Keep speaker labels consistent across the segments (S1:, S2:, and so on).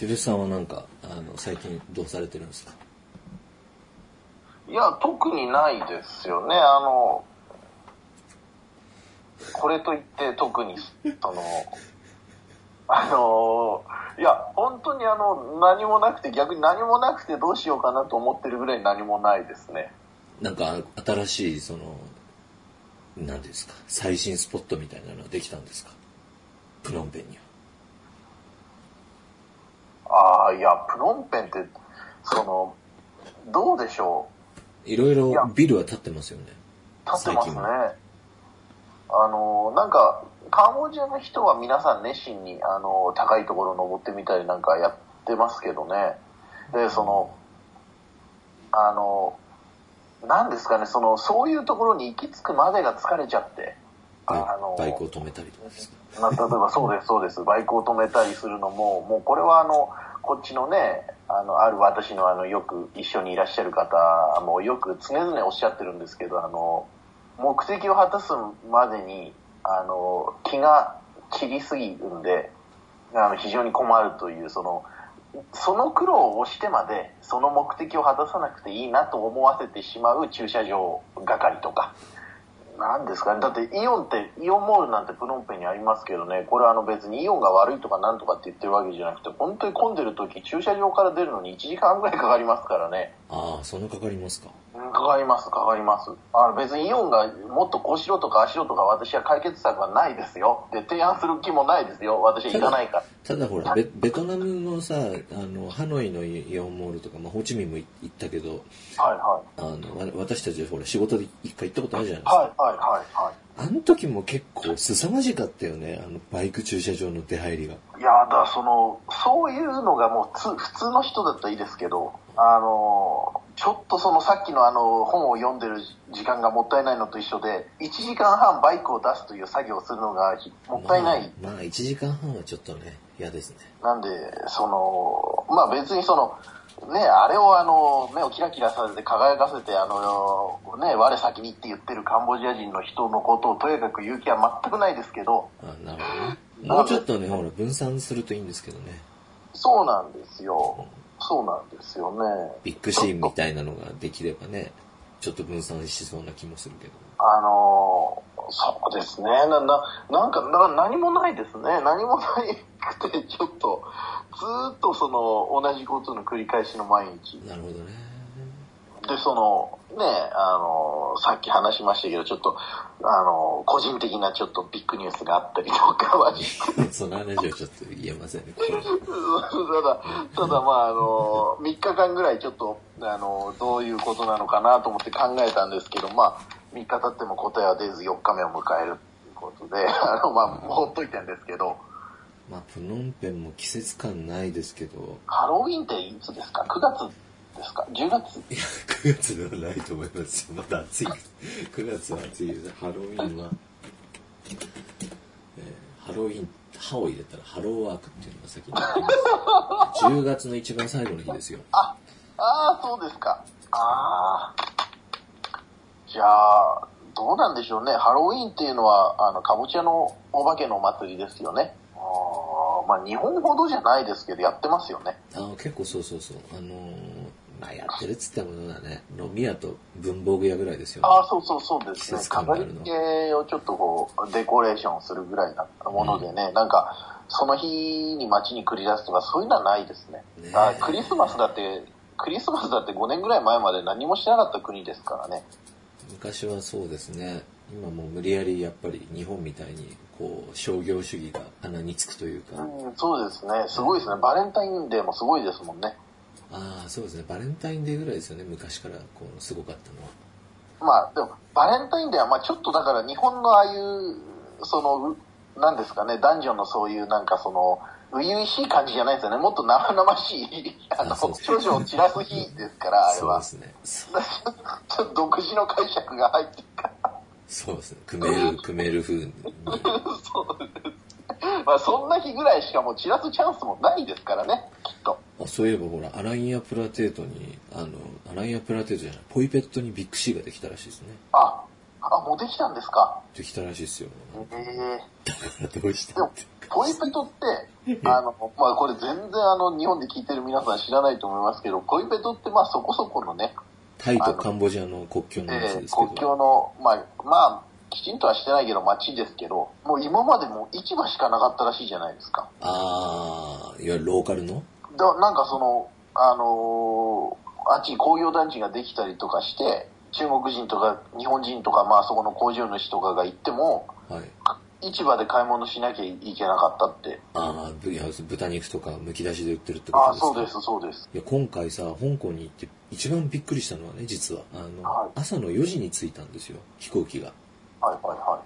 S1: ヒデさんはなんか、あの、最近どうされてるんですか？
S2: いや、特にないですよね。あの、これといって特に、その、あの、いや、本当にあの、何もなくて、逆に何もなくてどうしようかなと思ってるぐらい何もないですね。
S1: なんか、新しい、その、何ですか、最新スポットみたいなのはできたんですか？プノンペンには。
S2: ああ、いや、プノンペンって、その、どうでしょ
S1: う？いろいろビルは建ってますよね。
S2: 建ってますね。あの、なんか、カンボジアの人は皆さん熱心に、あの、高いところ登ってみたりなんかやってますけどね。で、その、あの、なんですかね、その、そういうところに行き着くまでが疲れちゃって。
S1: あの、バイクを止めたりとかです
S2: か？例えばそうです、そうです。バイクを止めたりするのも、もうこれはあの、こっちのね、あの、ある私のあの、よく一緒にいらっしゃる方もよく常々おっしゃってるんですけど、あの、目的を果たすまでに、あの、気が散りすぎるんで、あの、非常に困るという、その、その苦労をしてまで、その目的を果たさなくていいなと思わせてしまう駐車場係とか、なんですかね。だってイオンって、イオンモールなんてプノンペンにありますけどね、これはあの別にイオンが悪いとかなんとかって言ってるわけじゃなくて、本当に混んでる時、駐車場から出るのに1時間ぐらいかかりますからね。
S1: ああ、そんなかかりますか？
S2: かかります、かかります。あの別にイオンがもっとこうしろとかあしろとか私は解決策はないですよ。で、提案する気もないですよ。私は行かないから。
S1: ただほらベ、ベトナムのさ、あの、ハノイのイオンモールとか、まあ、ホーチミンも行ったけど、はいはい。あの、私たちほら仕事で一回行ったことあるじゃないですか。はいはいはいはい。あの時も結構凄まじかったよね、あのバイク駐車場の出入りが。
S2: いや、だからその、そういうのがもうつ普通の人だったらいいですけど、あの、ちょっとそのさっきのあの本を読んでる時間がもったいないのと一緒で、1時間半バイクを出すという作業をするのがもったいない。
S1: まあ、まあ、1時間半はちょっとね、嫌ですね。
S2: なんで、その、まあ別にその、ね、あれをあの、目をキラキラさせて輝かせて、あの、ね、我先にって言ってるカンボジア人の人のことをとにかく言う気は全くないですけど。
S1: あなるほどね。もうちょっとね、ほら、分散するといいんですけどね。
S2: そうなんですよ。うんそうなんですよね。
S1: ビッグシーンみたいなのができればね、ちょっと分散しそうな気もするけど。
S2: あのー、そうですね。な、な、なんか、な何もないですね。何もないくて、ちょっと、ずっとその、同じことの繰り返しの毎日。
S1: なるほどね。
S2: で、その、ね、あの、さっき話しましたけど、ちょっと、あの、個人的なちょっとビッグニュースがあったりとかは
S1: その話はちょっと言えませんね。た
S2: だ、ただまあ、あの、3日間ぐらいちょっと、あの、どういうことなのかなと思って考えたんですけど、まあ、3日経っても答えは出ず4日目を迎えるということで、あの、まあ、ほっといてんですけど、
S1: まあ、プノンペンも季節感ないですけど。
S2: ハロウィンっていつですか ?9 月ですか ?10 月？
S1: いや、9月ではないと思いますよ。まだ暑い。9月は暑いです。ハロウィンは、えー、ハロウィン、歯を入れたらハローワークっていうのが先にます10月の一番最後の日ですよ。
S2: あ、ああ、そうですか。ああ。じゃあ、どうなんでしょうね。ハロウィンっていうのは、あの、かぼちゃのお化けのお祭りですよね。あまあ、日本ほどじゃないですけど、やってますよね。
S1: あ結構そうそうそう。あのーまあやってるっつってもだね、飲み屋と文房具屋ぐらいですよ
S2: ね。ああ、そうそうそうですね。飾り付けをちょっとこう、デコレーションするぐらいなものでね、うん、なんか、その日に街に繰り出すとかそういうのはないですね。ねあクリスマスだって、クリスマスだって5年ぐらい前まで何もしてなかった国ですからね。
S1: 昔はそうですね。今もう無理やりやっぱり日本みたいにこう商業主義が鼻につくというか。
S2: うん、そうですね。すごいですね。バレンタインデーもすごいですもんね。
S1: ああ、そうですね。バレンタインデーぐらいですよね。昔からこう、すごかったのは。
S2: まあ、でも、バレンタインデーは、まあちょっとだから日本のああいう、その、なんですかね、男女のそういうなんかその、初々しい感じじゃないですよね。もっと生々しい、あの、少々を散らす日ですから、あれは。そうですね。ちょっと独自の解釈が入ってるから。
S1: そうですね。組める、組める風に。
S2: そうです。まあそんな日ぐらいしかもう散らすチャンスもないですからね、きっと。
S1: あそういえばほら、アライアプラテートに、あの、アライアプラテートじゃない、ポイペットにビッグシーができたらしいですね。
S2: あ、あ、もうできたんですか？
S1: できたらしいですよ。
S2: ええ
S1: だからどうして
S2: でも、ポイペトって、あの、まあこれ全然あの、日本で聞いてる皆さん知らないと思いますけど、ポイペトってまあそこそこのね、
S1: タイとカンボジアの国境のやつ
S2: えー
S1: ですけど。
S2: 国境の、まあ、まあ、きちんとはしてないけど街ですけど、もう今までも市場しかなかったらしいじゃないですか。
S1: ああ、いわゆるローカルの？
S2: だなんかその、あのーあっちに工業団地ができたりとかして、中国人とか日本人とか、まあそこの工場主とかが行っても、
S1: はい。
S2: 市場で買い物しなきゃいけなかったって。
S1: ああ、ぶいや豚肉とかむき出しで売ってるってこと
S2: ああ、
S1: ですか？
S2: そうです、そうです。
S1: いや今回さ香港に行って一番びっくりしたのはね実はあの、
S2: はい
S1: 朝の4時に着いたんですよ飛行機が
S2: はいはいは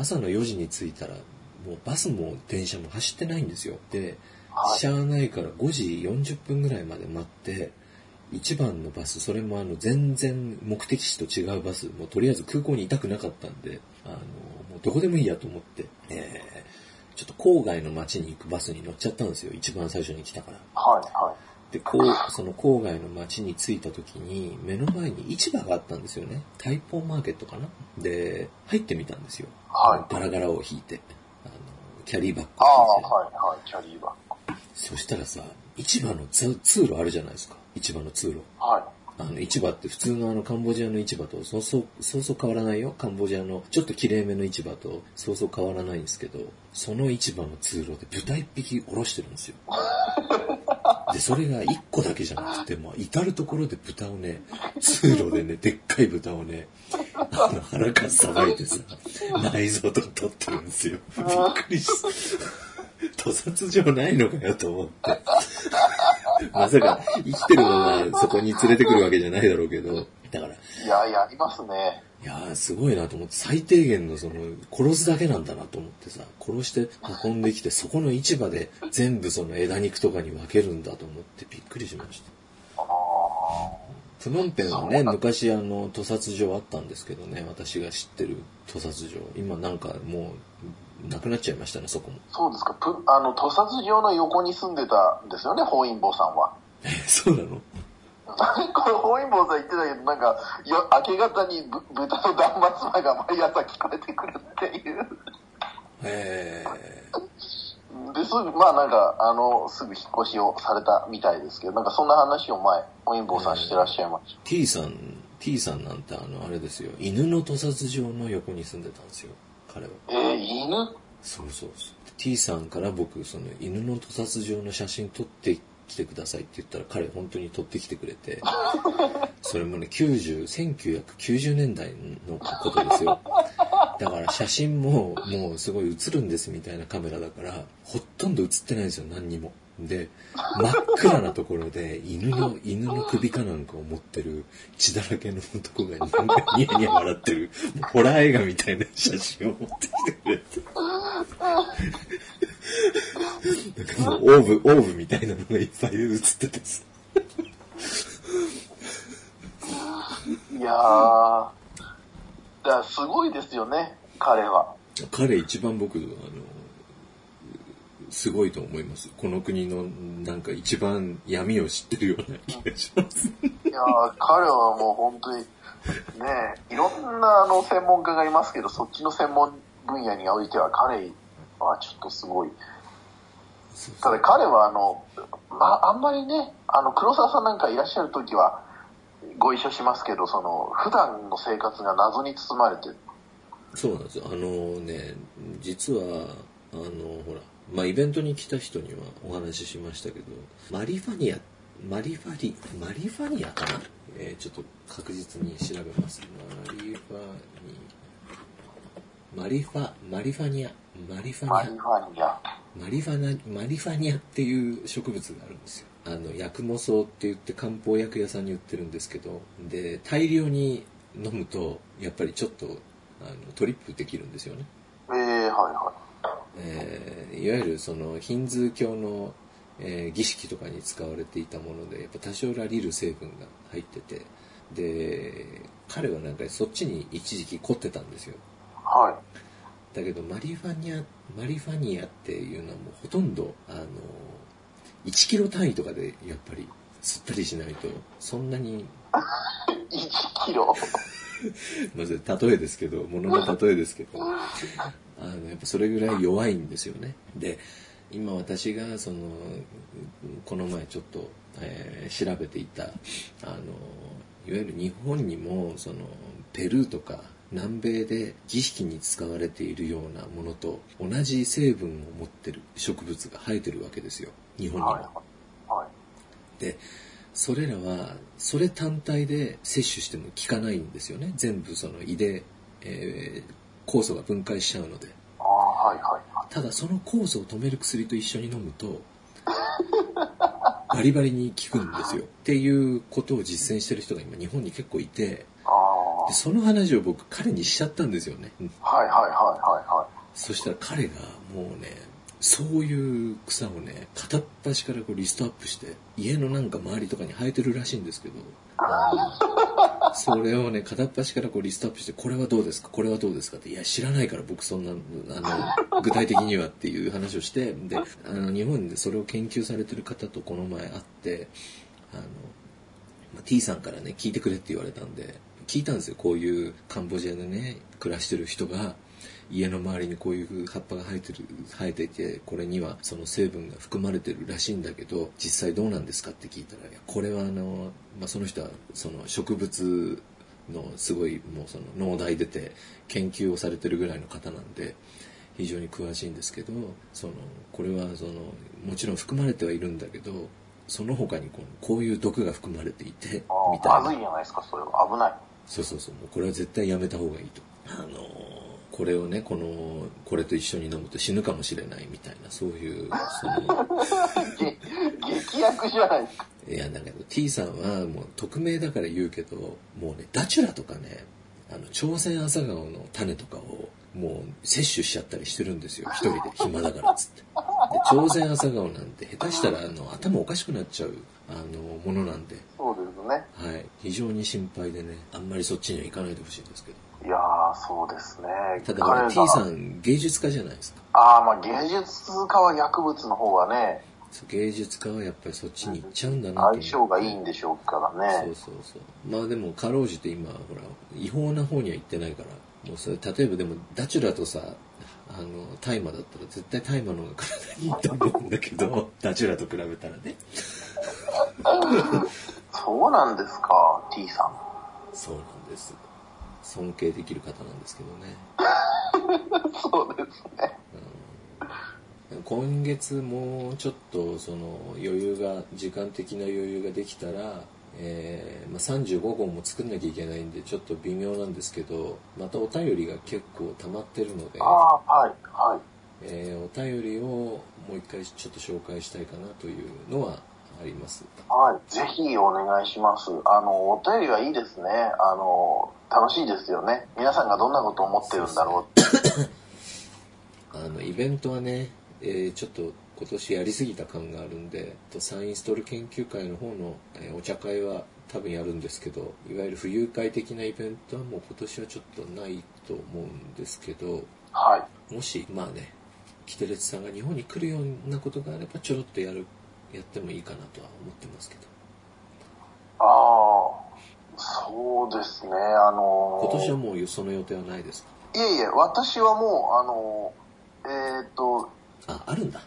S1: 朝の4時に着いたらもうバスも電車も走ってないんですよで、
S2: はい
S1: しゃあないから5時40分ぐらいまで待って一番のバスそれもあの全然目的地と違うバスもうとりあえず空港にいたくなかったんであのもうどこでもいいやと思って、えーちょっと郊外の街に行くバスに乗っちゃったんですよ一番最初に来たから
S2: い。はいはい。
S1: で、こう、その郊外の町に着いた時に、目の前に市場があったんですよね。タイポーマーケットかな？で、入ってみたんですよ。
S2: はい
S1: ガラガラを引いて、あの、キャリーバッグ
S2: ああ。はいはい、キャリーバッグ。
S1: そしたらさ、市場の通通路あるじゃないですか。市場の通路。
S2: はい。
S1: あの、市場って普通のあの、カンボジアの市場と、そうそう、そうそう変わらないよ。カンボジアの、ちょっと綺麗めの市場と、そうそう変わらないんですけど、その市場の通路で豚一匹おろしてるんですよ。で、それが一個だけじゃなくて、もう至るところで豚をね、通路でね、でっかい豚をね、あの、腹かっさばいてさ、内臓とか取ってるんですよ。びっくりした。屠殺場ないのかよと思って。まさか生きてるままそこに連れてくるわけじゃないだろうけど、だから、
S2: いや、やりますね。
S1: いやーすごいなと思って、最低限のその、殺すだけなんだなと思ってさ、殺して運んできて、そこの市場で全部その枝肉とかに分けるんだと思ってびっくりしました。
S2: ああ。
S1: プノンペンはね、昔あの、屠殺場あったんですけどね、私が知ってる屠殺場。今なんかもう、なくなっちゃいましたね、そこも。
S2: そうですか。ぷあの、屠殺場の横に住んでたんですよね、本因坊さんは。
S1: え、そうなの？
S2: これ本因坊さん言ってたけど、なんか、よ明け方にぶ豚の断末魔が毎朝聞こえてくるっていう。
S1: へ
S2: で、すぐ、まあなんか、あの、すぐ引っ越しをされたみたいですけど、なんかそんな話を前、本因坊さんしてらっしゃいまし
S1: T さん、T さんなんてあの、あれですよ、犬の屠殺場の横に住んでたんですよ、彼は。
S2: た。えー、犬？
S1: そうそうそう。T さんから僕、その犬の屠殺場の写真撮ってきてくださいって言ったら彼本当に撮ってきてくれて、それもね、90、1990年代のことですよ。だから写真ももうすごい映るんですみたいなカメラだから、ほとんど映ってないんですよ、何にも。で、真っ暗なところで犬の、犬の首かなんかを持ってる血だらけの男がなんかニヤニヤ笑ってる、ホラー映画みたいな写真を持ってきてくれて。なんかもうオーブ、オーブみたいなのがいっぱい映っててさ。
S2: いやー、すごいですよね、彼は。
S1: 彼一番僕、あの、すごいと思います。この国のなんか一番闇を知ってるような気がします。
S2: いやー、彼はもう本当に、ねえ、いろんなあの専門家がいますけど、そっちの専門分野においては彼はちょっとすごい。ただ彼はあの、まあ、あんまりね、あの、黒沢さんなんかいらっしゃる時はご一緒しますけど、その、普段の生活が謎に包まれてる。
S1: そうなんですよ。あのね、実は、あの、ほら、まあ、イベントに来た人にはお話ししましたけど、マリファニア、マリファリ、マリファニアかな？えーちょっと確実に調べます。マリファニマリファ、マリファニア、マリファニア
S2: マリ。ファニア。
S1: マリファナ、マリファニアっていう植物があるんですよ。あの、益母草って言って漢方薬屋さんに売ってるんですけど、で、大量に飲むと、やっぱりちょっと、あの、トリップできるんですよね。
S2: えー、はいは
S1: えーいわゆるそのヒンズー教の、えー儀式とかに使われていたものでやっぱ多少ラリル成分が入っててで彼はなんかそっちに一時期凝ってたんですよ
S2: い。は
S1: だけどマリファニアマリファニアっていうのはもうほとんどあの1キロ単位とかでやっぱり吸ったりしないとそんなに
S2: い。1キロ？
S1: まず例えですけど、ものの例えですけど、あの、やっぱそれぐらい弱いんですよね。で、今私がその、この前ちょっと、えー、調べていた、あの、いわゆる日本にも、その、ペルーとか南米で儀式に使われているようなものと同じ成分を持ってる植物が生えてるわけですよ。日本に。も。はい。はい、で、それらはそれ単体で摂取しても効かないんですよね。全部その胃で、えー、酵素が分解しちゃうので。
S2: はいはい、
S1: ただその酵素を止める薬と一緒に飲むと バリバリに効くんですよ。っていうことを実践してる人が今日本に結構いて。でその話を僕彼にしちゃったんですよね、
S2: はいはいはいはいはい。
S1: そしたら彼がもうねそういう草をね、片っ端からこうリストアップして、家のなんか周りとかに生えてるらしいんですけど、それをね、片っ端からこうリストアップして、これはどうですか？これはどうですか？って、いや、知らないから僕そんな、あの、具体的にはっていう話をして、で、あの、日本でそれを研究されてる方とこの前会って、あの、T さんからね、聞いてくれって言われたんで、聞いたんですよ。こういうカンボジアでね、暮らしてる人が、家の周りにこういう葉っぱが生えてる生えていてこれにはその成分が含まれてるらしいんだけど実際どうなんですかって聞いたらこれはあの、まあ、その人はその植物のすごいもうその農大出て研究をされてるぐらいの方なんで非常に詳しいんですけどそのこれはそのもちろん含まれてはいるんだけどその他にこうこういう毒が含まれていて
S2: みたいな。まずいじゃないですかそれは。危ない。
S1: そうそうそうもうこれは絶対やめた方がいいと。あのこれをねこのこれと一緒に飲むと死ぬかもしれないみたいなそういうその
S2: 劇薬じゃないですか。
S1: いやだけど T さんはもう匿名だから言うけどもうねダチュラとかねあの朝鮮朝顔の種とかをもう摂取しちゃったりしてるんですよ。一人で暇だからっつって。で朝鮮朝顔なんて下手したらあの頭おかしくなっちゃうあのものなんで。
S2: そうですね。
S1: はい。非常に心配でねあんまりそっちには行かないでほしいんですけど。
S2: いやそうですね。
S1: ただ、T さん芸術家じゃないですか。
S2: ああ、まあ芸術家は薬物の方はね。
S1: 芸術家はやっぱりそっちに行っちゃうんだな
S2: 相性がいいんでしょうから
S1: ね。そうそうそう。まあでも、かろうじて今、ほら、違法な方には行ってないから、もうそれ、例えばでも、ダチュラとさ、あの、大麻だったら絶対大麻の方が体にいいと思うんだけど、ダチュラと比べたらね。
S2: そうなんですか、T さん。
S1: そうなんです。尊敬できる方なんですけどね。
S2: そうですね。
S1: うん、今月もうちょっとその余裕が、時間的な余裕ができたら、えーまあ、35号も作んなきゃいけないんでちょっと微妙なんですけどまたお便りが結構溜まってるので、
S2: はいはい
S1: えー、お便りをもう一回ちょっと紹介したいかなというのはあります。
S2: はい、ぜひお願いします。あの、お便りはいいですね。あの、楽しいですよね。皆さんがどんなことを思ってるんだろう
S1: あの、イベントはね、えー、ちょっと今年やりすぎた感があるんで、サインストール研究会の方の、えー、お茶会は多分やるんですけど、いわゆる浮遊会的なイベントはもう今年はちょっとないと思うんですけど、
S2: は
S1: い。もし、まあね、キテレツさんが日本に来るようなことがあればちょろっとやるやってもいいかなとは思ってますけど。
S2: ああ、そうですね、あの
S1: ー、今年はもうその予定はないですか？
S2: いえいえ、私はもう、あのー、えっ、と、
S1: あ、あるんだ。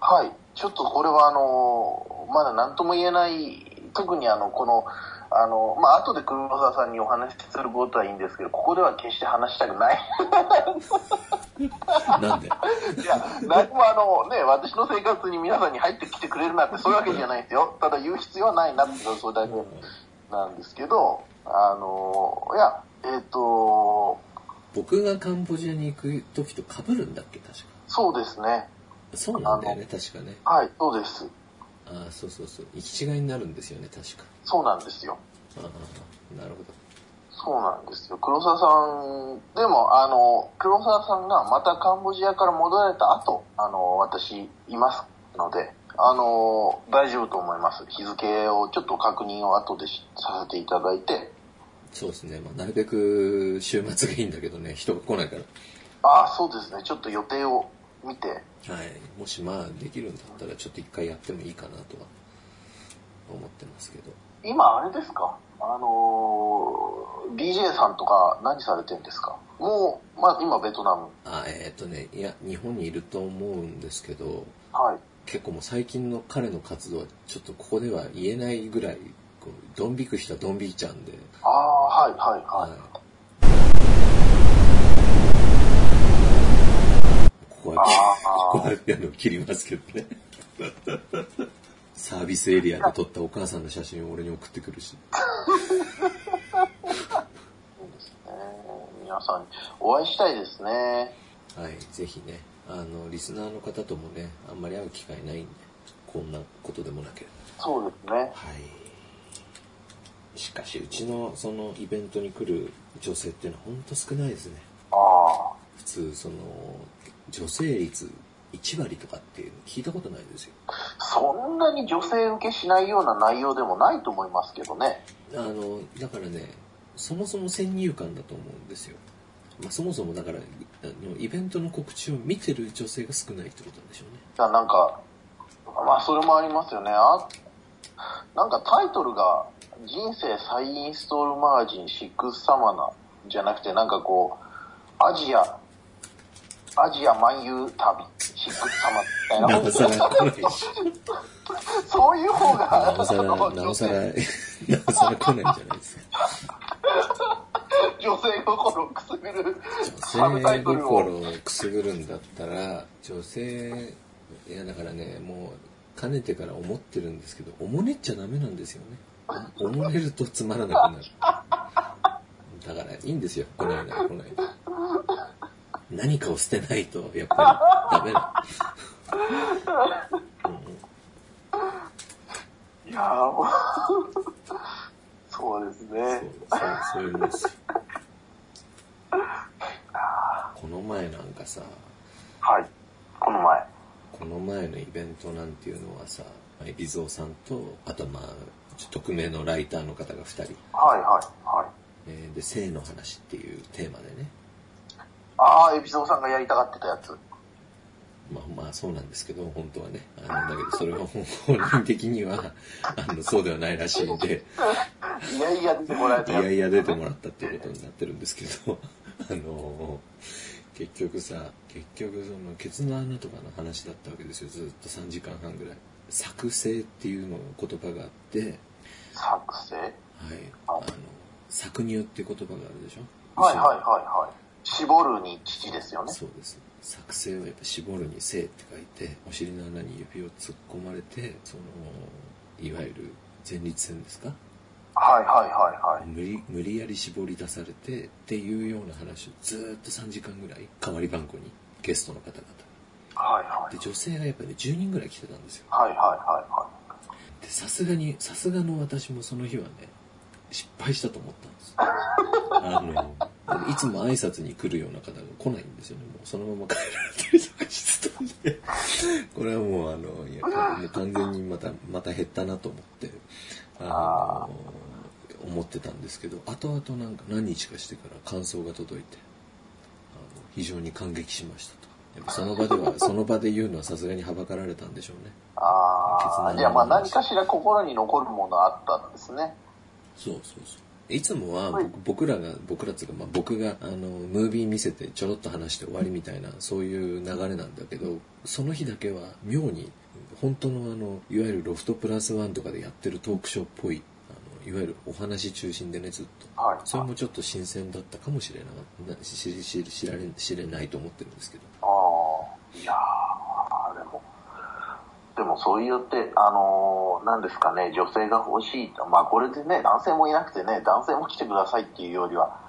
S2: はい。ちょっとこれはあのー、まだ何とも言えない、特にあの、この、あの、まあ、後で黒沢さんにお話しすることはいいんですけど、ここでは決して話したくない。
S1: なんで？い
S2: や、何もあのね、私の生活に皆さんに入ってきてくれるなんてそういうわけじゃないですよ。ただ言う必要はないなってそれだけなんですけど、あの、いや、えっ、ー、と、
S1: 僕がカンボジアに行く時と被るんだっけ、確か。
S2: そうですね。
S1: そうなんだよね、確かね。
S2: はい、そうです。
S1: ああそうそうそう。行き違いになるんですよね確か。
S2: そうなんですよ。
S1: ああなるほど。
S2: そうなんですよ。黒沢さんでもあの黒沢さんがまたカンボジアから戻られた後あの私いますのであの大丈夫と思います。日付をちょっと確認を後でさせていただいて。
S1: そうですね、まあ、なるべく週末がいいんだけどね人が来ないから。
S2: ああそうですね。ちょっと予定を見て、
S1: はい、もしまあできるんだったらちょっと一回やってもいいかなとは思ってますけど。
S2: 今あれですか？あのー、DJ さんとか何されてるんですか？もう、まあ今ベトナム。
S1: あ、えっ、ー、とね、いや、日本にいると思うんですけど、
S2: はい。
S1: 結構もう最近の彼の活動はちょっとここでは言えないぐらい、ドン引く人はドン引いちゃうんで。
S2: ああ、はいはいはい。はい
S1: ここは、ここはあの切りますけどね。サービスエリアで撮ったお母さんの写真を俺に送ってくるし。そう
S2: ですね。皆さんにお会いしたいですね。
S1: はい、ぜひね。あの、リスナーの方ともね、あんまり会う機会ないんで、こんなことでもなけれ
S2: ば。そうですね。はい。
S1: しかし、うちのそのイベントに来る女性っていうのは本当少ないですね。
S2: ああ。
S1: 普通、その、女性率1割とかっていうの聞いたことないですよ。
S2: そんなに女性受けしないような内容でもないと思いますけどね。
S1: あの、だからね、そもそも先入観だと思うんですよ。まあ、そもそもだからあのイベントの告知を見てる女性が少ないってことなんでしょうね。
S2: あなんか、まあそれもありますよね。あなんかタイトルが人生再インストールマガジンシックスサマナじゃなくてなんかこう、アジアアジア漫遊旅、シックス様みたいな。そういう方が。
S1: なおさら、なおさら、なおさら来ない。んじゃない。ですか。
S2: 女性心をくすぐる。
S1: 女性心をくすぐるんだったら、女性、い。やだからね、もう、かねてから思ってるんですけど、おもねっちゃダメなんですよね。おもねるとつまらなくなる。だからい。い。んですよ、来ない。なら来ない。な何かを捨てないと、やっぱりダメだ。
S2: いやもう、そうですね。
S1: そう、そうそういうもんですよ。この前なんかさ、
S2: はい、この前。
S1: この前のイベントなんていうのはさ、海老蔵さんと、あとまあ、匿名のライターの方が2人。
S2: はいはいはい。
S1: えー、で、性の話っていうテーマでね。
S2: ああ、エビゾーさんがやりたがってたやつ。
S1: まあまあそうなんですけど、本当はね。あの、だけどそれは本人的には、あの、そうではないらしいんで。
S2: いやいや出てもらえた。
S1: いやいや出てもらったっていうことになってるんですけど、あの、結局さ、結局その、ケツの穴とかの話だったわけですよ。ずっと3時間半ぐらい。作成っていうの言葉があって、
S2: 作成？はい。
S1: あの、搾乳っていう言葉があるでし
S2: ょ？はいはいはいはい。絞るに父ですよね。
S1: そうです。作成はやっぱ絞るに生って書いて、お尻の穴に指を突っ込まれて、その、いわゆる前立腺ですか？
S2: はいはいはいはい。
S1: 無理、無理やり絞り出されてっていうような話をずっと3時間ぐらい、代わり番号にゲストの方々。
S2: はいはい。
S1: で、女性がやっぱり、ね、10人ぐらい来てたんですよ。
S2: はいはいはいはい。
S1: で、さすがに、さすがの私もその日はね、失敗したと思ったんです。あの、いつも挨拶に来るような方が来ないんですよね。もうそのまま帰られたりとかしてたんで、これはもうあの、いや、完全にまた、また減ったなと思って、あの、思ってたんですけど、後々なんか何日かしてから感想が届いて、あの非常に感激しましたと。やっぱその場では、その場で言うのはさすがにはばかられたんでしょうね。
S2: ああ、じゃあまあ何かしら心に残るものあったんですね。
S1: そうそうそう。いつもは僕らが、僕らっていうか、まあ、僕があのムービー見せてちょろっと話して終わりみたいなそういう流れなんだけどその日だけは妙に本当のあのいわゆるロフトプラスワンとかでやってるトークショーっぽいあのいわゆるお話中心でねずっと、はい、それもちょっと新鮮だったかもしれない知られないと思ってるんですけど。
S2: ああいやでもそう言って、あのー、何ですかね、女性が欲しいと。まあこれでね、男性もいなくてね、男性も来てくださいっていうよりは、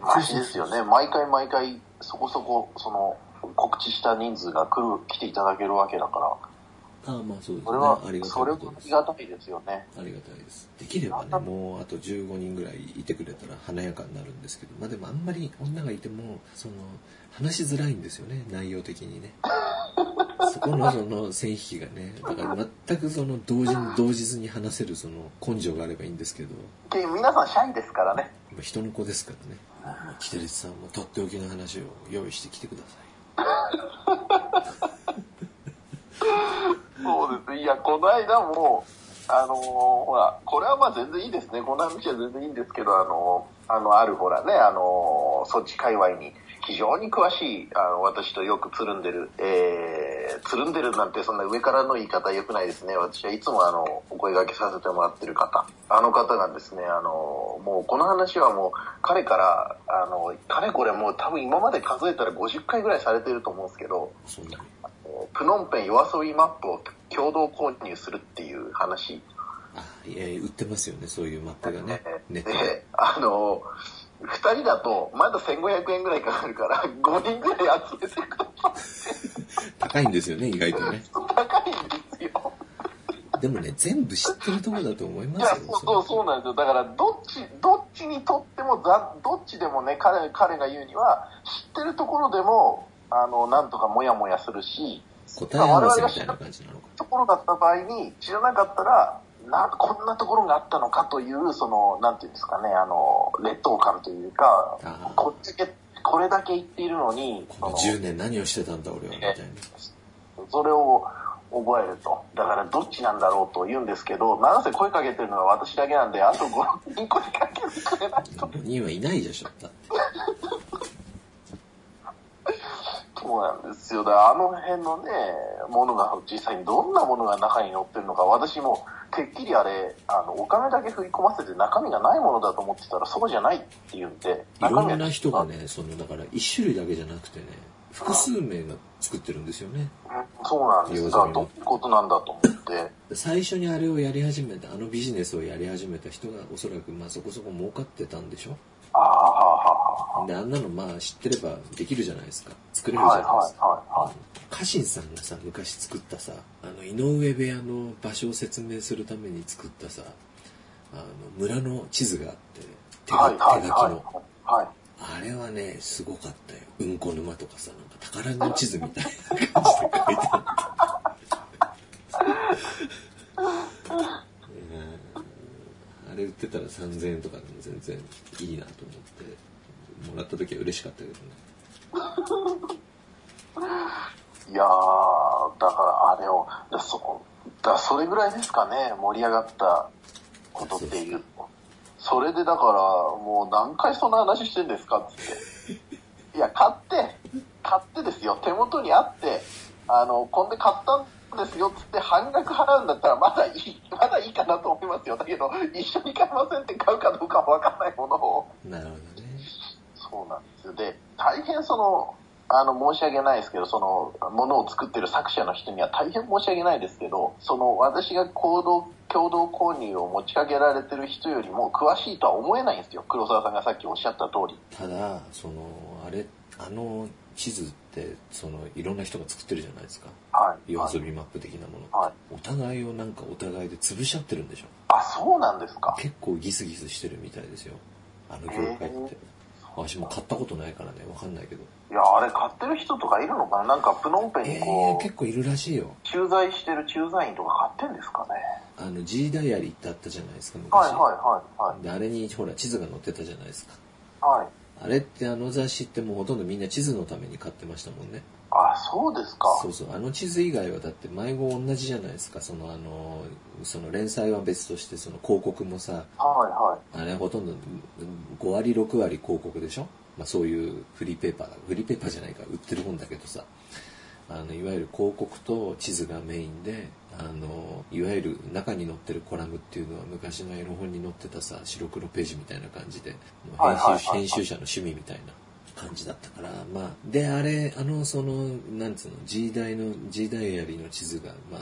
S2: マシですよね。毎回毎回、そこそこ、その、告知した人数が来る、来ていただけるわけだから。
S1: ああまあそうですね。
S2: それは、ありがたいそれはありがたいですよね。
S1: ありがたいです。できればね、もうあと15人ぐらいいてくれたら華やかになるんですけど、まあでもあんまり女がいても、その、話しづらいんですよね、内容的にね。そこのその線引きがね、だから全くその同時に 同日に話せるその根性があればいいんですけど。
S2: 皆さんシャイですからね。
S1: 人の子ですからね。キテレツさんもとっておきの話を用意してきてくだ
S2: さい。そうです。いや、この間も、あのー、ほら、これはまあ全然いいですね。こんな話は全然いいんですけど、あのー、あの、あるほらね、あのー、そっち界隈に非常に詳しい、あの、私とよくつるんでる、えー、つるんでるなんてそんな上からの言い方良くないですね。私はいつもあの、お声掛けさせてもらってる方。あの方がですね、あの、もうこの話はもう彼から、あの、かれこれもう多分今まで数えたら50回ぐらいされてると思うんですけど、プノンペン夜遊びマップを共同購入するっていう話。
S1: あ、いや、売ってますよね、そういうマップがね。
S2: ねで、あの、二人だと、まだ1500円ぐらいかかるから、5人ぐらい集めてください。
S1: 高いんですよね、意外とね。
S2: 高いんですよ。
S1: でもね、全部知ってるところだと思います
S2: よ。いや、そう、そうなんですよ。だから、どっち、どっちにとっても、ざどっちでもね、彼、彼が言うには、知ってるところでも、あの、なんとかモヤモヤするし、
S1: 答え合わせみたいな感じなのか。
S2: ところだった場合に、知らなかったら、なこんなところがあったのかという、その、なんていうんですかね、あの、劣等感というか、こっちけ、これだけ言っているのに、
S1: この10年何をしてたんだ俺は、みたいな。
S2: それを覚えると。だからどっちなんだろうと言うんですけど、なんせ声かけてるのは私だけなんで、あと5、人声かけてくれないと。5
S1: 人はいないでしょ、だって。
S2: そうなんですよ。だあの辺のね、ものが実際にどんなものが中に載ってるのか、私もてっきりあれ、あの、お金だけ振り込ませて中身がないものだと思ってたらそうじゃないっていうんで。
S1: いろんな人がね、その、だから一種類だけじゃなくてね、複数名が作ってるんですよね。
S2: うん、そうなんですか。どういうことなんだと思って。
S1: 最初にあれをやり始めた、あのビジネスをやり始めた人がおそらくまあそこそこ儲かってたんでしょ？で、あんなのまあ知ってればできるじゃないですか。作れるじゃないですか。はいはいはい、はい。家臣さんがさ、昔作ったさ、あの、井上部屋の場所を説明するために作ったさ、あの、村の地図があって、手書,、きの。はい。あれはね、すごかったよ。うんこ沼とかさ、なんか宝の地図みたいな感じで書いてあった。あれ売ってたら3000円とかでも全然いいなと思ってもらった時は嬉しかったけどね
S2: いやーだからあれをだそだそれぐらいですかね盛り上がったことっていうとそれでだからもう何回そんな話してんですかって いや買って買ってですよ手元にあってあのこんで買ったんですよっつって半額払うんだったらまだいい、まだいいかなと思いますよ。だけど、一緒に買いませんって買うかどうかもわかんないものを。
S1: なるほどね。
S2: そうなんですよ。で、大変その、あの、申し訳ないですけど、その、ものを作ってる作者の人には大変申し訳ないですけど、その、私が行動、共同購入を持ちかけられてる人よりも詳しいとは思えないんですよ。黒沢さんがさっきおっしゃった通り。
S1: ただ、その、あれ、あの地図ってそのいろんな人が作ってるじゃないですか、はい、夜遊びマップ的なもの、はい、お互いをなんかお互いで潰し合ってるんでしょ。
S2: あそうなんですか。
S1: 結構ギスギスしてるみたいですよ。あの業界って私も買ったことないからね。わかんないけど。
S2: いやあれ買ってる人とかいるのかな？なんかプノンペンにこう、
S1: えー、結構いるらしいよ。
S2: 駐在してる駐在員とか買ってんですかね？
S1: あの G ダイアリーってあったじゃないですか
S2: 昔。はいはいはいはい。
S1: であれにほら地図が載ってたじゃないです
S2: か。はい
S1: あれってあの雑誌ってもうほとんどみんな地図のために買ってましたもんね。
S2: あ、そうですか。
S1: そうそう。あの地図以外はだって迷子同じじゃないですか。そのあの、その連載は別としてその広告もさ、はい
S2: はい。
S1: あれほとんど5割6割広告でしょまあそういうフリーペーパー、フリーペーパーじゃないか売ってるもんだけどさ、あの、いわゆる広告と地図がメインで、あのいわゆる中に載ってるコラムっていうのは昔のエロ本に載ってたさ白黒ページみたいな感じで編集,、編集者の趣味みたいな感じだったからまあであれあのそのなんつうの G 大の G ダイアリーの地図がまあ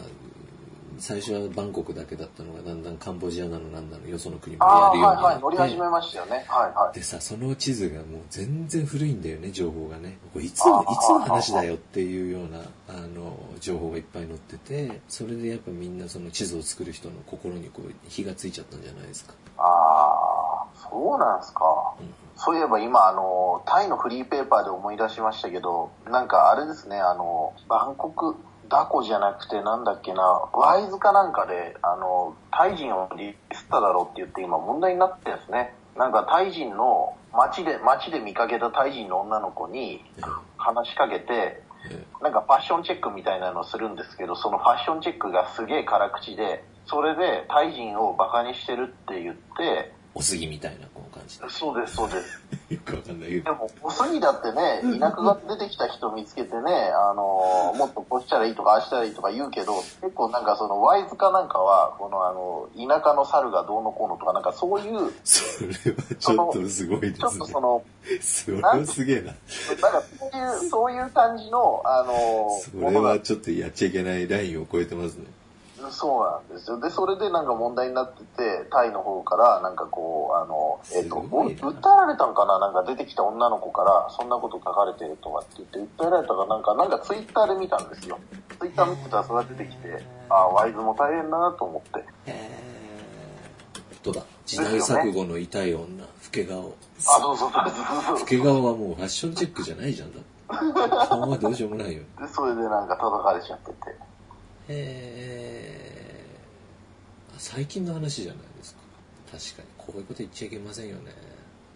S1: 最初はバンコクだけだったのがだんだんカンボジアなのなんなのよその国もやるようになって、はいはい、乗り始めましたよね、はい。はい、でさその地図がもう全然古いんだよね情報がね。これいつのいつの話だよっていうようなあの情報がいっぱい載っててそれでやっぱみんなその地図を作る人の心にこう火がついちゃったんじゃないですか。
S2: ああそうなんすか、うん、そういえば今あのタイのフリーペーパーで思い出しましたけどなんかあれですねあのバンコクダコじゃなくてなんだっけな、ワイズかなんかで、あの、タイ人をリスっただろうって言って今問題になってるんですね。なんかタイ人の街で、街で見かけたタイ人の女の子に話しかけて、なんかファッションチェックみたいなのをするんですけど、そのファッションチェックがすげえ辛口で、それで、タイ人をバカにしてるって言って、
S1: おすぎみたいなこじ
S2: そうです、そうです。
S1: よくわかんない
S2: でも、おすぎだってね、田舎が出てきた人見つけてね、あの、もっとこうしたらいいとか、ああしたらいいとか言うけど、結構なんかその、ワイズかなんかは、このあの、田舎の猿がどうのこうのとか、なんかそういう。
S1: それはちょっとすごいですね。ちょっと
S2: その、
S1: それはすげえな。
S2: なんかそういう、そういう感じの、あの、
S1: それはちょっとやっちゃいけないラインを超えてますね。
S2: そうなんですよ。で、それでなんか問題になってて、タイの方から、なんかこう、あの、えっ、と、訴えられたんかな？なんか出てきた女の子から、そんなこと書かれてるとかって言って、訴えられたかなんか、なんかツイッターで見たんですよ。ツイッター見てたらそれが出てきて、ああ、ワイズも大変だなと思って。へ
S1: どうだ？時代錯誤の痛い女、老け顔。あ、
S2: そうそうそうそう。
S1: 老け顔はもうファッションチェックじゃないじゃんだ。顔はどうしようもないよ。
S2: で、それでなんか叩かれちゃってて。へ
S1: え。最近の話じゃないですか。確かに、こういうこと言っちゃいけませんよね。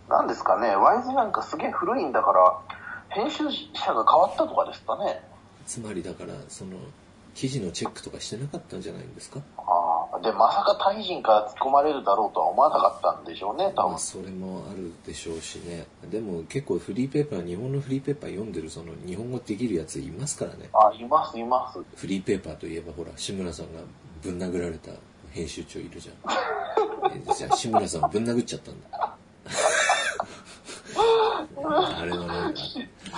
S2: なんですかね、ワイズなんかすげえ古いんだから、編集者が変わったとかですかね。
S1: つまりだから、その、記事のチェックとかしてなかったんじゃないんですか？
S2: ああ、で、まさかタイ人から突っ込まれるだろうとは思わなかったんでしょうね、多分。まあ、
S1: それもあるでしょうしね。でも結構フリーペーパー、日本のフリーペーパー読んでるその日本語できるやついますからね。
S2: あ、います、います。
S1: フリーペーパーといえばほら、志村さんがぶん殴られた編集長いるじゃん。じゃあ志村さんぶん殴っちゃったんだ。あれはなんか。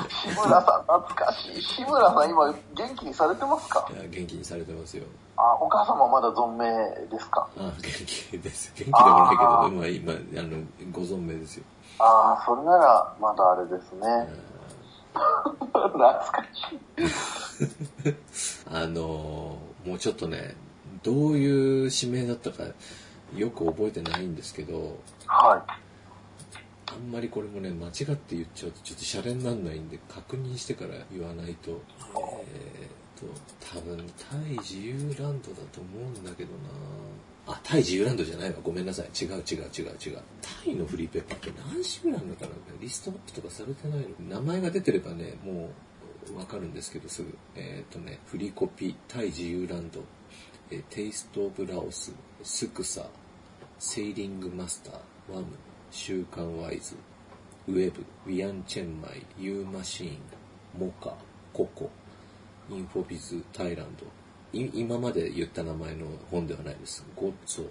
S1: 志
S2: 村さん懐かしい。志村さん今元気にされてますか？
S1: いや、元気にされてますよ。
S2: あ、お母様まだ存命ですか？
S1: あ、元気です。元気でもないけど、まあ今、あの、ご存命ですよ。
S2: ああ、それならまだあれですね。懐かし
S1: い。あのもうちょっとね、どういう指名だったかよく覚えてないんですけど、
S2: はい。
S1: あんまりこれもね、間違って言っちゃうとちょっとシャレになんないんで、確認してから言わないと、えー、と、多分、タイ自由ランドだと思うんだけどなあ、タイ自由ランドじゃないわ。ごめんなさい。違う違う違う違う。タイのフリーペーパーって何種類あるのかな？リストアップとかされてないの名前が出てればね、もうわかるんですけど、すぐ。えっ、ー、とね、フリコピ、タイ自由ランド、えテイスト・オブ・ラオス、スクサ、セイリング・マスター、ワム、週刊ワイズ、ウェブ、ウィアン・チェンマイ、ユーマシーン、モカ、ココ、インフォビズ・タイランド。今まで言った名前の本ではないです。ゴッツォ、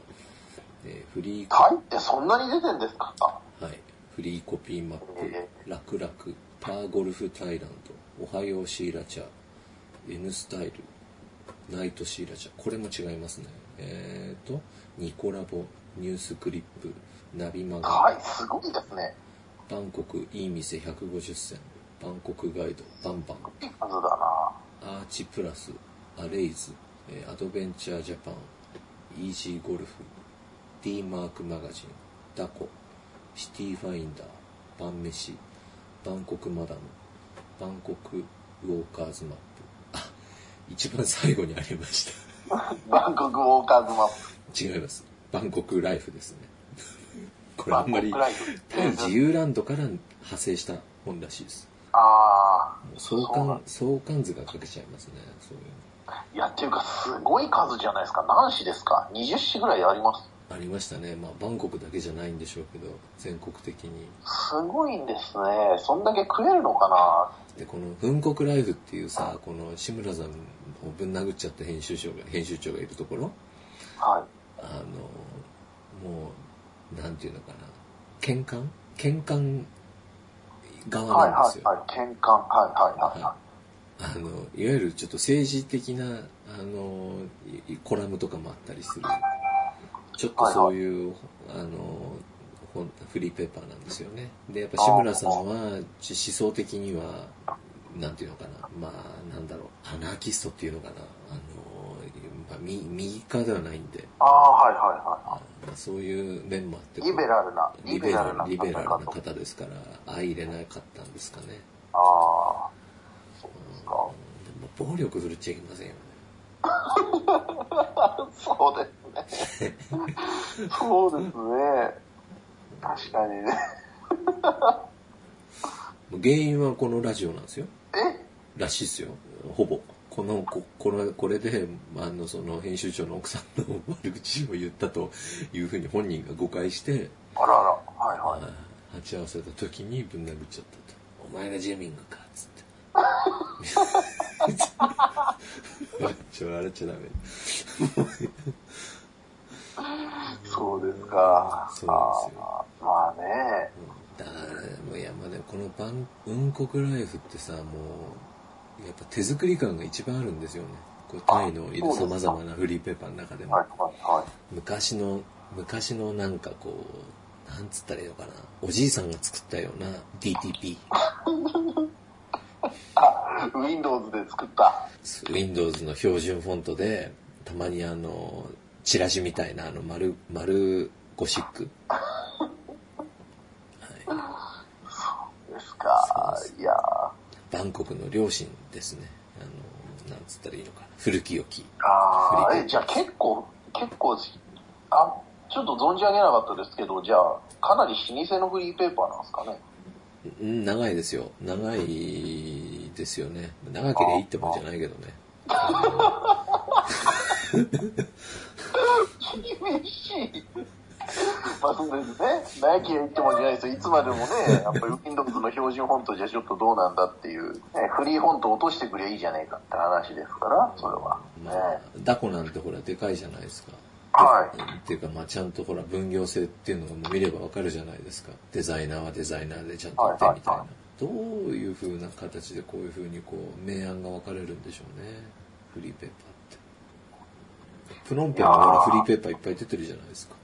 S2: えー、フリータイってそんなに出てんですか？は
S1: い。フリーコピーマップ、ラクラク、パーゴルフタイランド、おはようシーラチャー、N スタイル、ナイトシーラチャこれも違いますね。えーと、ニコラボ、ニュースクリップ、ナビマガ。
S2: はい、すごいですね。
S1: バンコク、いい店150銭。バンコクガイド、バンバン。
S2: いい数だな
S1: アーチプラス、アレイズ、アドベンチャージャパン、イージーゴルフ、D マークマガジン、ダコ、シティファインダー、バンメシ、バンコクマダム、バンコクウォーカーズマップ。一番最後にありました。
S2: バンコクウォーカーズマッ
S1: プ。違います。バンコクライフですね。これあんまり、タイ自由ランドから派生した本らしいです。
S2: ああ。
S1: 相関、相関図がかけちゃいますね、そういう
S2: いや、っていうか、すごい数じゃないですか。何誌ですか ?20 誌ぐらいあります
S1: ありましたね。まあ、バンコクだけじゃないんでしょうけど、全国的に。
S2: すごいんですね。そんだけ食えるのかな？
S1: で、この、粉国ライフっていうさ、この志村さんをぶん殴っちゃった編集長が、編集長がいるところ
S2: はい。
S1: あの、もう、なんていうのかな。喧嘩？喧嘩側なんですよ。
S2: はいはいはい。喧嘩？はいはいはい。はい
S1: あの、いわゆるちょっと政治的な、あの、コラムとかもあったりする。ちょっとそういう、はいはい、あの、フリーペーパーなんですよね。で、やっぱ志村さんは思想的には、なんていうのかな、まあ、なんだろう、アナーキストっていうのかな、あの、まあ、右右側ではないんで。
S2: ああ、はいはいはい。
S1: まあ、そういう面もあって。
S2: リベラルな、
S1: リベラルなリベラルな方ですから、相入れなかったんですかね。
S2: ああ、そうですか。
S1: でも暴力振るっちゃいけませんよね。
S2: そうですね。そうですね。確かにね。
S1: 原因はこのラジオなんですよ。
S2: え？
S1: らしいっすよ。ほぼ。このここのこれであのその編集長の奥さんの悪口を言ったというふうに本人が誤解して
S2: あらあらはいはい。
S1: 鉢合わせた時にぶん殴っちゃったと「お前がジェミングか」っつって。ちょ笑っちゃダメ。
S2: そうですか。
S1: そうですよ。
S2: まあね、
S1: うん、だからもういやまあでもこのバン「雲国ライフ」ってさもうやっぱ手作り感が一番あるんですよね。こうタイのさまざまなフリーペーパーの中でも、
S2: はいはいはい、
S1: 昔の昔のなんかこうなんつったらいいのかな。おじいさんが作ったような DTP
S2: あ Windows で作った。
S1: Windows の標準フォントでたまにあのチラシみたいなあの丸丸ゴシック。
S2: そ うですか。いや
S1: バンコクの両親ですね。あのなんつったらいいのかな。古き良き。
S2: ああえじゃあ結構結構あちょっと存じ上げなかったですけどじゃあかなり老舗のフリーペーパーなんですかね。
S1: 長いですよ。長いですよね。長ければいいってもんじゃないけどね。
S2: 厳しいまあそうですね長きゃいいってもんじゃないですよいつまでもねやっぱり Windows の標準フォントじゃちょっとどうなんだっていう、ね、フリーフォント落としてくりゃいいじゃねえかって話ですからそれは、ね、まあ、
S1: ダコなんてほらでかいじゃないですか
S2: はい。
S1: っていうか、まあ、ちゃんとほら、分業制っていうのがもう見ればわかるじゃないですか。デザイナーはデザイナーでちゃんとやってみたいな。どういう風な形でこういう風にこう、明暗が分かれるんでしょうね。フリーペーパーって。プノンペンのほら、フリーペーパーいっぱい出てるじゃないですか。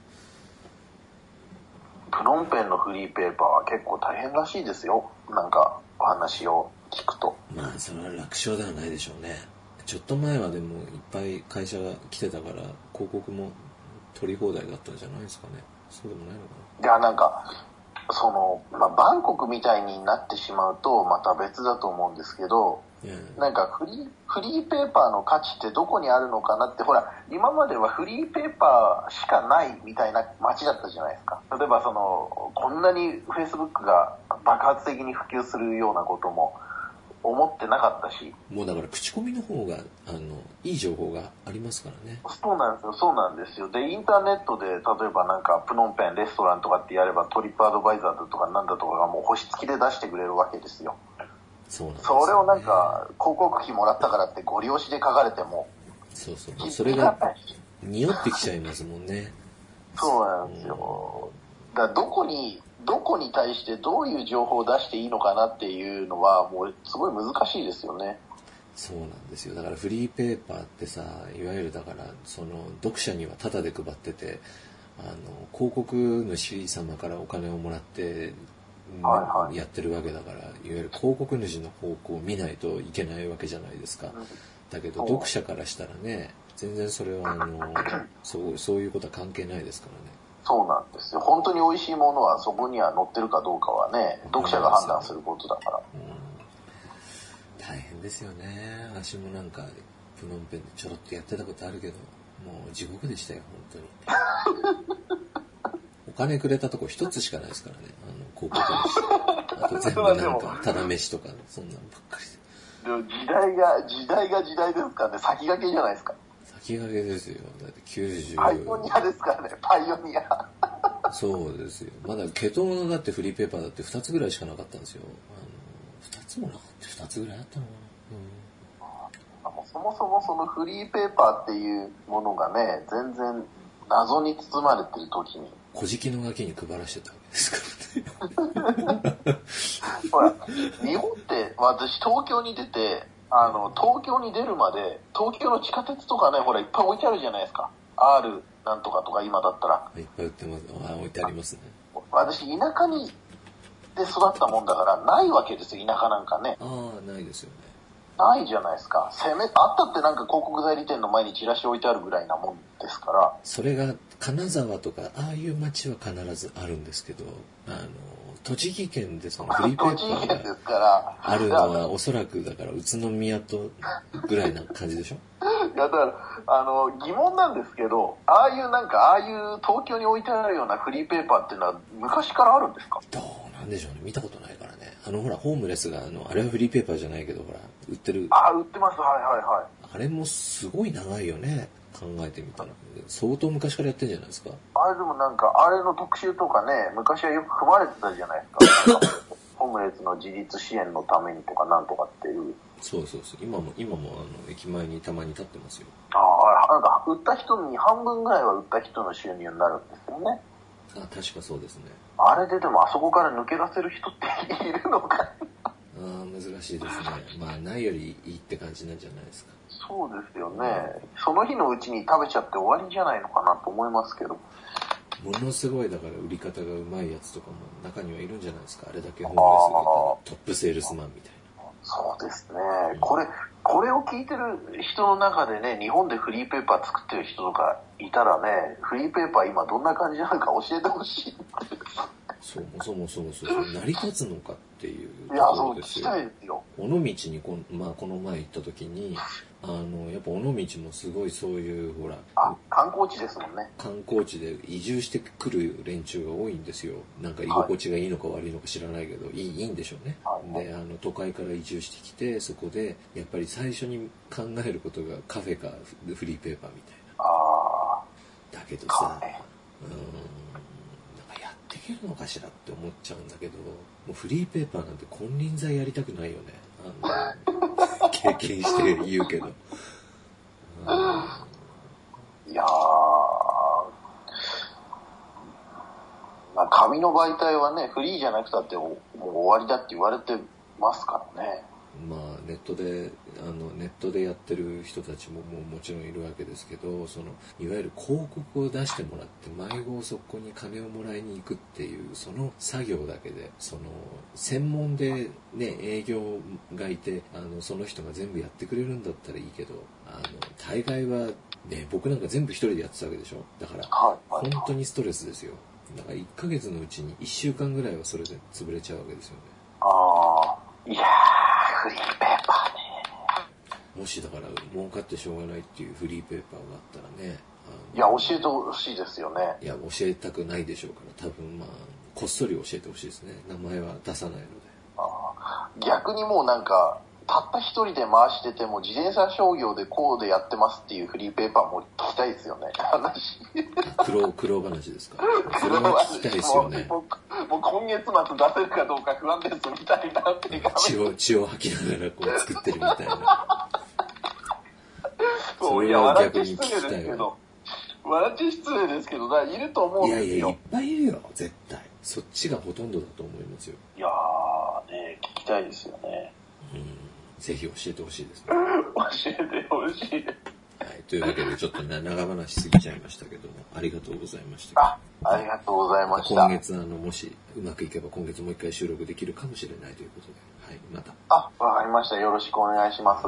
S2: プノンペンのフリーペーパーは結構大変らしいですよ。なんか、お話を聞くと。
S1: まあ、それは楽勝ではないでしょうね。ちょっと前はでもいっぱい会社が来てたから広告も取り放題だったんじゃないですかねそうでもないのか
S2: ないやなんかその、まあ、バンコクみたいになってしまうとまた別だと思うんですけど、なんかフリーフリーペーパーの価値ってどこにあるのかなってほら今まではフリーペーパーしかないみたいな街だったじゃないですか例えばそのこんなにフェイスブックが爆発的に普及するようなことも思ってなかったし。
S1: もうだから口コミの方が、あの、いい情報がありますからね。
S2: そうなんですよ、そうなんですよ。で、インターネットで、例えばなんか、プノンペンレストランとかってやれば、トリップアドバイザーだとかなんだとかがもう星付きで出してくれるわけですよ。
S1: そうなんです、
S2: ね、それをなんか、広告費もらったからってご利用しで書かれても。
S1: そうそう。それが、匂ってきちゃいますもんね。
S2: そうなんですよ。だからどこにどこに対してどういう情報を出していいのかなっていうのはもうすごい難しいですよね。
S1: そうなんですよだからフリーペーパーってさいわゆるだからその読者にはタダで配っててあの広告主様からお金をもらって、やってるわけだからいわゆる広告主の方向を見ないといけないわけじゃないですか。だけど読者からしたらね全然それはあのそうそういうことは関係ないですからね。
S2: そうなんですよ。本当に美味しいものはそこには載ってるかどうかはね、読者が判断することだから。うん、
S1: 大変ですよね。私もなんか、プノンペンでちょろっとやってたことあるけど、もう地獄でしたよ、本当に。お金くれたとこ一つしかないですからね、広告にあと全部なんか、ただ飯とか、そんなんばっかり
S2: で。でも時代が、時代が時代ですからね、先駆けじゃないですか。
S1: 先駆けですよ。だって90。
S2: パイオニアですからね、パイオニア。
S1: そうですよ。まだ、ケトのだってフリーペーパーだって2つぐらいしかなかったんですよ。あの、2つもなかった。2つぐらいあったのか
S2: な。うん、そもそもそのフリーペーパーっていうものがね、全然謎に包まれてる時に。
S1: 小じのガキに配らしてたです
S2: からね。ほら、日本って私東京に出て、あの、東京に出るまで、東京の地下鉄とかね、ほら、いっぱい置いてあるじゃないですか。R なんとかとか今だったら。
S1: いっぱい売ってます。あ、置いてありますね。
S2: 私、田舎に、で育ったもんだから、ないわけですよ、田舎なんかね。
S1: ああ、ないですよね。
S2: ないじゃないですか。せめ、あったってなんか広告代理店の前にチラシ置いてあるぐらいなもんですから。
S1: それが、金沢とか、ああいう街は必ずあるんですけど、あの、栃木県でそのフリーペーパーが あるのはおそらくだから宇都宮とぐらいな感じでしょ？
S2: い やだからあの疑問なんですけどああいうなんかああいう東京に置いてあるようなフリーペーパーっていうのは昔からあるんですか？
S1: どうなんでしょうね。見たことないあのほら、ホームレスが、あの、あれはフリーペーパーじゃないけど、ほら、売ってる。
S2: あ、売ってます、はいはいはい。
S1: あれもすごい長いよね。考えてみたら。相当昔からやってんじゃないですか。
S2: あれでもなんか、あれの特集とかね、昔はよく組まれてたじゃないですか。ホームレスの自立支援のためにとかなんとかっていう。
S1: そうそうそう。今も、今もあの、駅前にたまに立ってますよ。
S2: ああ、なんか、売った人に半分ぐらいは売った人の収入になるんですよね。
S1: あ確かそうですね。
S2: あれででもあそこから抜け出せる人っているのかあ
S1: あ、難しいですね。まあ、ないよりいいって感じなんじゃないですか。
S2: そうですよね。その日のうちに食べちゃって終わりじゃないのかなと思いますけど。
S1: ものすごいだから売り方がうまいやつとかも中にはいるんじゃないですか。あれだけホームレスがトップセールスマンみたいな。
S2: そうですね。これ、これを聞いてる人の中でね、日本でフリーペーパー作ってる人とかいたらね、フリーペーパー今どんな感じなのか教えてほしい。
S1: そうそもそもそう成り立つのかっていう
S2: ところですよ。いや、そうですよ。
S1: 尾道にこ,、まあ、この前行った時に、あの、やっぱ尾道もすごいそういう、ほら。
S2: あ、観光地ですもんね。
S1: 観光地で移住してくる連中が多いんですよ。なんか居心地がいいのか悪いのか知らないけど、はい、いい、いいんでしょうね。はい、で、あの、都会から移住してきて、そこで、やっぱり最初に考えることがカフェかフリーペーパーみたいな。けどさ、うん、なんかやっていけるのかしらって思っちゃうんだけど、もうフリーペーパーなんて金輪際やりたくないよね。あの経験して言うけど。
S2: いやまあ、紙の媒体はね、フリーじゃなくたってもう終わりだって言われてますからね。
S1: まあ、ネットであのネットでやってる人たちもももちろんいるわけですけどそのいわゆる広告を出してもらって迷子そこに金をもらいに行くっていうその作業だけでその専門で、ね、営業がいてあのその人が全部やってくれるんだったらいいけどあの大概は、ね、僕なんか全部一人でやってたわけでしょ？だから本当にストレスですよ。だから1ヶ月のうちに1週間ぐらいはそれで潰れちゃうわけですよね。
S2: ああいやフリーペーパーね。
S1: もしだから儲かってしょうがないっていうフリーペーパーがあったらね。
S2: いや、教えてほしいですよね。
S1: いや、教えたくないでしょうから、多分まあ、こっそり教えてほしいですね。名前は出さないので。
S2: あ逆にもうなんか、たった一人で回してても自転車商業でこうでやってますっていうフリーペーパーも聞きたいですよね話
S1: 苦労苦労話ですかそれは聞きたいですよね
S2: もう今月末出せるかどうか不安ですみたいな
S1: 血を血を吐きながらこう作ってるみたいな。
S2: そういや笑って失礼ですけど。笑って失礼ですけどいると思うんですよ。
S1: いやいやいっぱいいるよ絶対。そっちがほとんどだと思いますよ。
S2: いやーね聞きたいですよね。
S1: うん。ぜひ教えてほしいですね。
S2: 教えてほしい。
S1: はい。というわけで、ちょっとね、長話しすぎちゃいましたけども、ありがとうございました。
S2: あ、ありがとうございました。
S1: 今月、あの、もし、うまくいけば今月もう一回収録できるかもしれないということで、はい、また。
S2: あ、わかりました。よろしくお願いします。